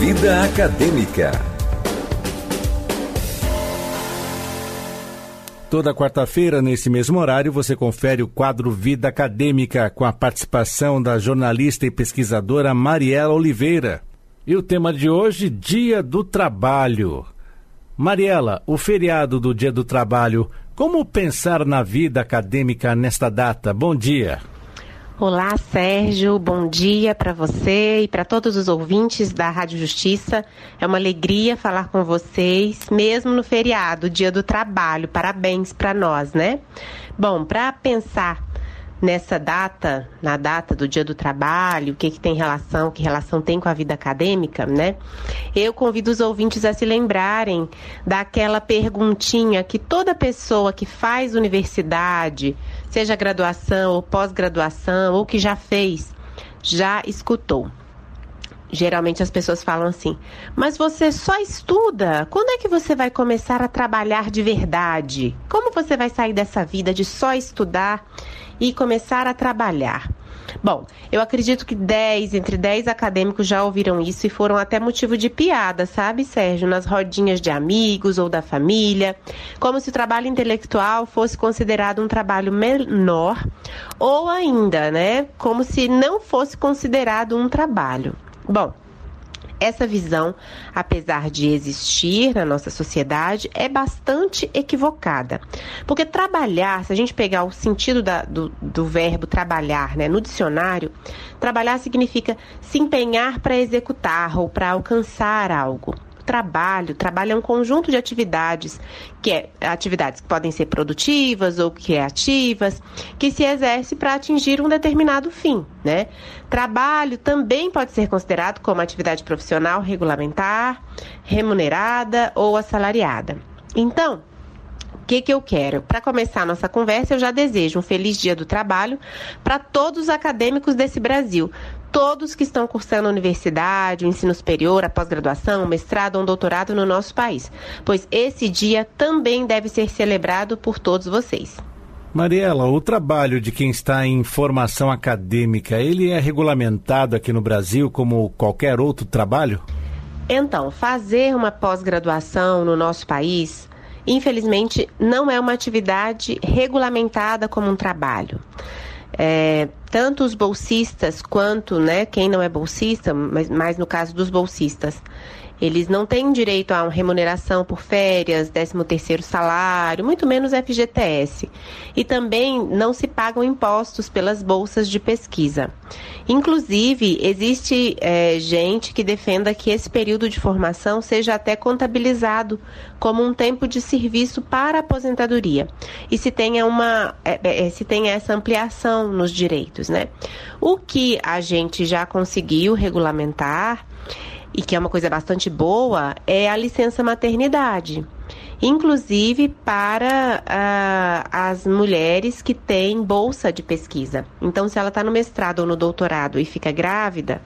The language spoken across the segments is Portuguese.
Vida Acadêmica. Toda quarta-feira, nesse mesmo horário, você confere o quadro Vida Acadêmica com a participação da jornalista e pesquisadora Mariela Oliveira. E o tema de hoje, Dia do Trabalho. Mariela, o feriado do Dia do Trabalho, como pensar na vida acadêmica nesta data? Bom dia. Olá, Sérgio. Bom dia para você e para todos os ouvintes da Rádio Justiça. É uma alegria falar com vocês, mesmo no feriado, Dia do Trabalho. Parabéns para nós, né? Bom, para pensar nessa data, na data do Dia do Trabalho, o que, que tem relação, que relação tem com a vida acadêmica, né? Eu convido os ouvintes a se lembrarem daquela perguntinha que toda pessoa que faz universidade, seja graduação ou pós-graduação, ou que já fez, já escutou. Geralmente as pessoas falam assim: mas você só estuda? Quando é que você vai começar a trabalhar de verdade? Como você vai sair dessa vida de só estudar e começar a trabalhar? Bom, eu acredito que 10, entre 10 acadêmicos já ouviram isso e foram até motivo de piada, sabe, Sérgio? Nas rodinhas de amigos ou da família, como se o trabalho intelectual fosse considerado um trabalho menor, ou ainda, né, como se não fosse considerado um trabalho. Bom, essa visão, apesar de existir na nossa sociedade, é bastante equivocada. Porque trabalhar, se a gente pegar o sentido da, do, do verbo trabalhar né, no dicionário, trabalhar significa se empenhar para executar ou para alcançar algo trabalho. Trabalho é um conjunto de atividades, que é atividades que podem ser produtivas ou criativas, que se exerce para atingir um determinado fim, né? Trabalho também pode ser considerado como atividade profissional regulamentar, remunerada ou assalariada. Então, o que, que eu quero? Para começar a nossa conversa, eu já desejo um feliz dia do trabalho para todos os acadêmicos desse Brasil, todos que estão cursando a universidade, o ensino superior, a pós-graduação, mestrado ou um doutorado no nosso país, pois esse dia também deve ser celebrado por todos vocês. Mariela, o trabalho de quem está em formação acadêmica, ele é regulamentado aqui no Brasil como qualquer outro trabalho? Então, fazer uma pós-graduação no nosso país, infelizmente, não é uma atividade regulamentada como um trabalho é, tanto os bolsistas quanto né, quem não é bolsista, mas mais no caso dos bolsistas, eles não têm direito a uma remuneração por férias, 13 terceiro salário, muito menos FGTS. E também não se pagam impostos pelas bolsas de pesquisa. Inclusive, existe é, gente que defenda que esse período de formação seja até contabilizado como um tempo de serviço para a aposentadoria. E se tenha uma é, é, se tenha essa ampliação nos direitos, né? O que a gente já conseguiu regulamentar e que é uma coisa bastante boa, é a licença maternidade. Inclusive para uh, as mulheres que têm bolsa de pesquisa. Então, se ela está no mestrado ou no doutorado e fica grávida,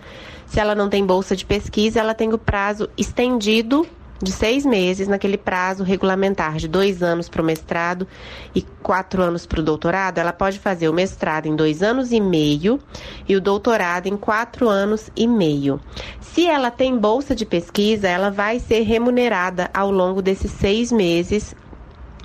se ela não tem bolsa de pesquisa, ela tem o prazo estendido de seis meses, naquele prazo regulamentar de dois anos para o mestrado e quatro anos para o doutorado, ela pode fazer o mestrado em dois anos e meio e o doutorado em quatro anos e meio. Se ela tem bolsa de pesquisa, ela vai ser remunerada ao longo desses seis meses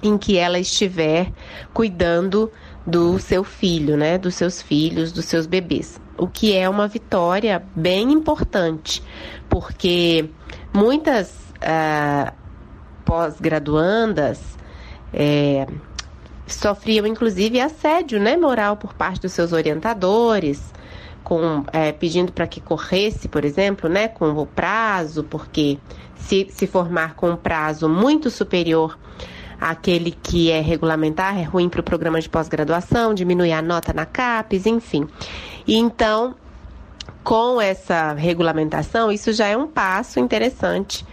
em que ela estiver cuidando do seu filho, né, dos seus filhos, dos seus bebês. O que é uma vitória bem importante, porque muitas uh, pós-graduandas é, sofriam inclusive assédio né, moral por parte dos seus orientadores, com, é, pedindo para que corresse, por exemplo, né, com o prazo, porque se, se formar com um prazo muito superior àquele que é regulamentar, é ruim para o programa de pós-graduação, diminui a nota na CAPES, enfim. E então, com essa regulamentação, isso já é um passo interessante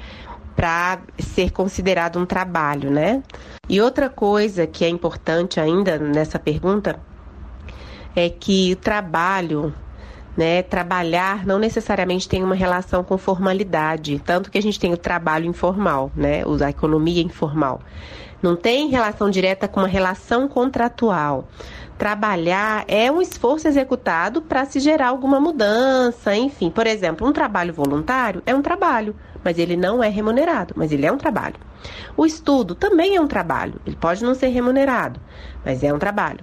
para ser considerado um trabalho, né? E outra coisa que é importante ainda nessa pergunta é que o trabalho, né, trabalhar não necessariamente tem uma relação com formalidade, tanto que a gente tem o trabalho informal, né, a economia informal. Não tem relação direta com uma relação contratual. Trabalhar é um esforço executado para se gerar alguma mudança, enfim. Por exemplo, um trabalho voluntário é um trabalho, mas ele não é remunerado, mas ele é um trabalho. O estudo também é um trabalho, ele pode não ser remunerado, mas é um trabalho.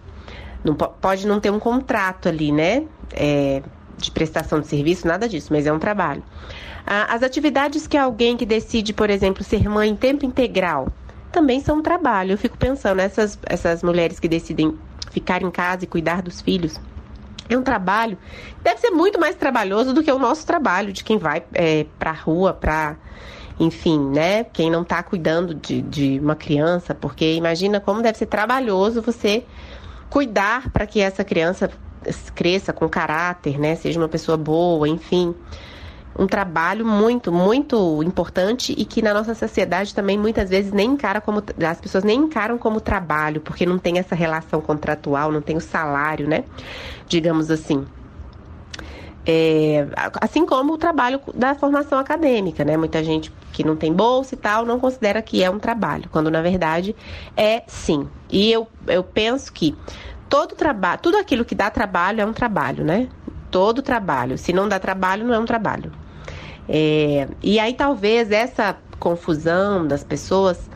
Não, pode não ter um contrato ali, né? É, de prestação de serviço, nada disso, mas é um trabalho. As atividades que alguém que decide, por exemplo, ser mãe em tempo integral, também são um trabalho. Eu fico pensando, essas, essas mulheres que decidem ficar em casa e cuidar dos filhos. É um trabalho, deve ser muito mais trabalhoso do que o nosso trabalho, de quem vai é, para a rua, para, enfim, né? Quem não está cuidando de, de uma criança, porque imagina como deve ser trabalhoso você cuidar para que essa criança cresça com caráter, né? Seja uma pessoa boa, enfim um trabalho muito, muito importante e que na nossa sociedade também muitas vezes nem encara como as pessoas nem encaram como trabalho, porque não tem essa relação contratual, não tem o salário, né? Digamos assim. É, assim como o trabalho da formação acadêmica, né? Muita gente que não tem bolsa e tal não considera que é um trabalho, quando na verdade é sim. E eu, eu penso que todo trabalho, tudo aquilo que dá trabalho é um trabalho, né? Todo trabalho. Se não dá trabalho, não é um trabalho. É, e aí talvez essa confusão das pessoas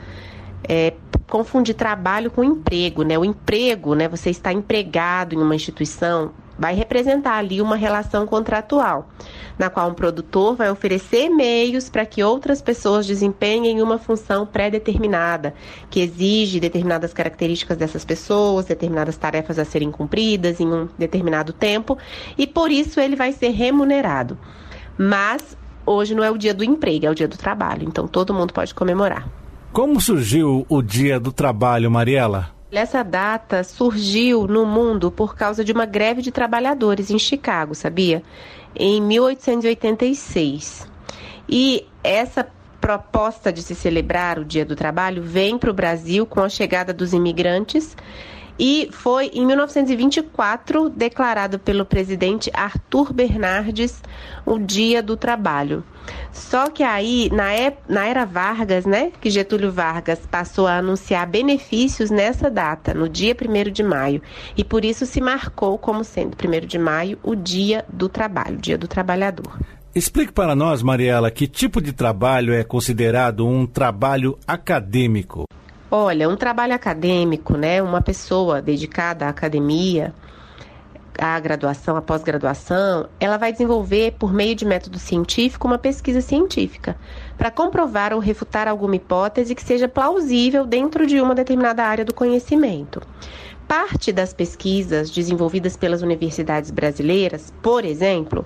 é, confunde trabalho com emprego, né? O emprego, né? Você está empregado em uma instituição, vai representar ali uma relação contratual, na qual um produtor vai oferecer meios para que outras pessoas desempenhem uma função pré-determinada, que exige determinadas características dessas pessoas, determinadas tarefas a serem cumpridas em um determinado tempo, e por isso ele vai ser remunerado. Mas hoje não é o dia do emprego, é o dia do trabalho. Então todo mundo pode comemorar. Como surgiu o dia do trabalho, Mariela? Essa data surgiu no mundo por causa de uma greve de trabalhadores em Chicago, sabia? Em 1886. E essa proposta de se celebrar o Dia do Trabalho vem para o Brasil com a chegada dos imigrantes e foi em 1924 declarado pelo presidente Arthur Bernardes o Dia do Trabalho. Só que aí, na, na era Vargas, né, que Getúlio Vargas passou a anunciar benefícios nessa data, no dia 1 de maio, e por isso se marcou como sendo 1 de maio o Dia do Trabalho, Dia do Trabalhador. Explique para nós, Mariela, que tipo de trabalho é considerado um trabalho acadêmico. Olha, um trabalho acadêmico, né, uma pessoa dedicada à academia, à graduação, à pós-graduação, ela vai desenvolver, por meio de método científico, uma pesquisa científica para comprovar ou refutar alguma hipótese que seja plausível dentro de uma determinada área do conhecimento. Parte das pesquisas desenvolvidas pelas universidades brasileiras, por exemplo,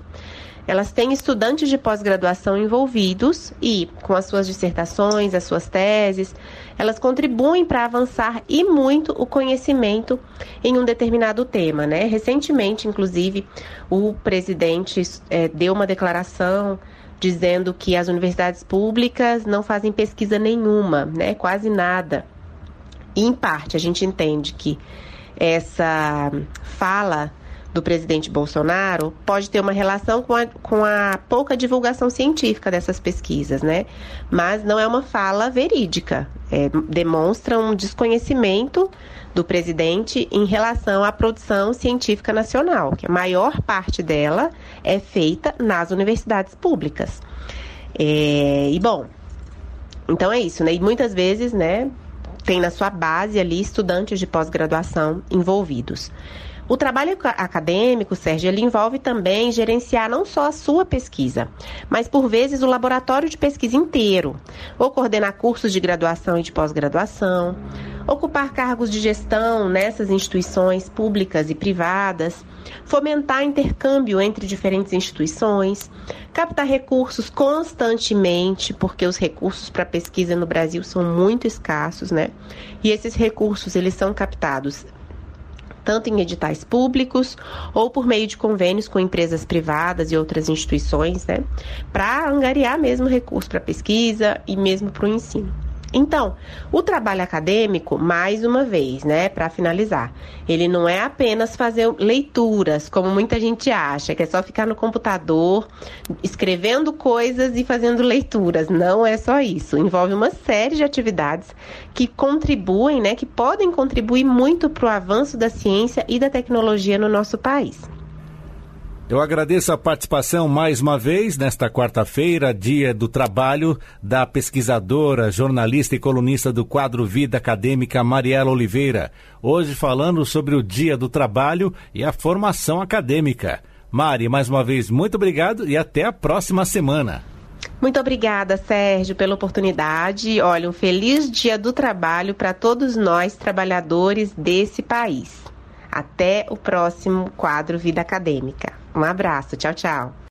elas têm estudantes de pós-graduação envolvidos e, com as suas dissertações, as suas teses, elas contribuem para avançar e muito o conhecimento em um determinado tema. Né? Recentemente, inclusive, o presidente é, deu uma declaração dizendo que as universidades públicas não fazem pesquisa nenhuma, né? quase nada. E, em parte, a gente entende que essa fala do presidente Bolsonaro pode ter uma relação com a, com a pouca divulgação científica dessas pesquisas, né? Mas não é uma fala verídica. É, demonstra um desconhecimento do presidente em relação à produção científica nacional, que a maior parte dela é feita nas universidades públicas. É, e bom, então é isso, né? E muitas vezes, né, tem na sua base ali estudantes de pós-graduação envolvidos. O trabalho acadêmico, Sérgio, ele envolve também gerenciar não só a sua pesquisa, mas por vezes o laboratório de pesquisa inteiro, ou coordenar cursos de graduação e de pós-graduação, ocupar cargos de gestão nessas instituições públicas e privadas, fomentar intercâmbio entre diferentes instituições, captar recursos constantemente, porque os recursos para pesquisa no Brasil são muito escassos, né? E esses recursos eles são captados tanto em editais públicos ou por meio de convênios com empresas privadas e outras instituições, né, para angariar mesmo recursos para pesquisa e mesmo para o ensino. Então, o trabalho acadêmico, mais uma vez, né, para finalizar, ele não é apenas fazer leituras, como muita gente acha, que é só ficar no computador escrevendo coisas e fazendo leituras. Não é só isso. Envolve uma série de atividades que contribuem, né, que podem contribuir muito para o avanço da ciência e da tecnologia no nosso país. Eu agradeço a participação mais uma vez nesta quarta-feira, dia do trabalho, da pesquisadora, jornalista e colunista do quadro Vida Acadêmica Mariela Oliveira. Hoje falando sobre o dia do trabalho e a formação acadêmica. Mari, mais uma vez, muito obrigado e até a próxima semana. Muito obrigada, Sérgio, pela oportunidade. Olha, um feliz dia do trabalho para todos nós, trabalhadores desse país. Até o próximo quadro Vida Acadêmica. Um abraço, tchau, tchau.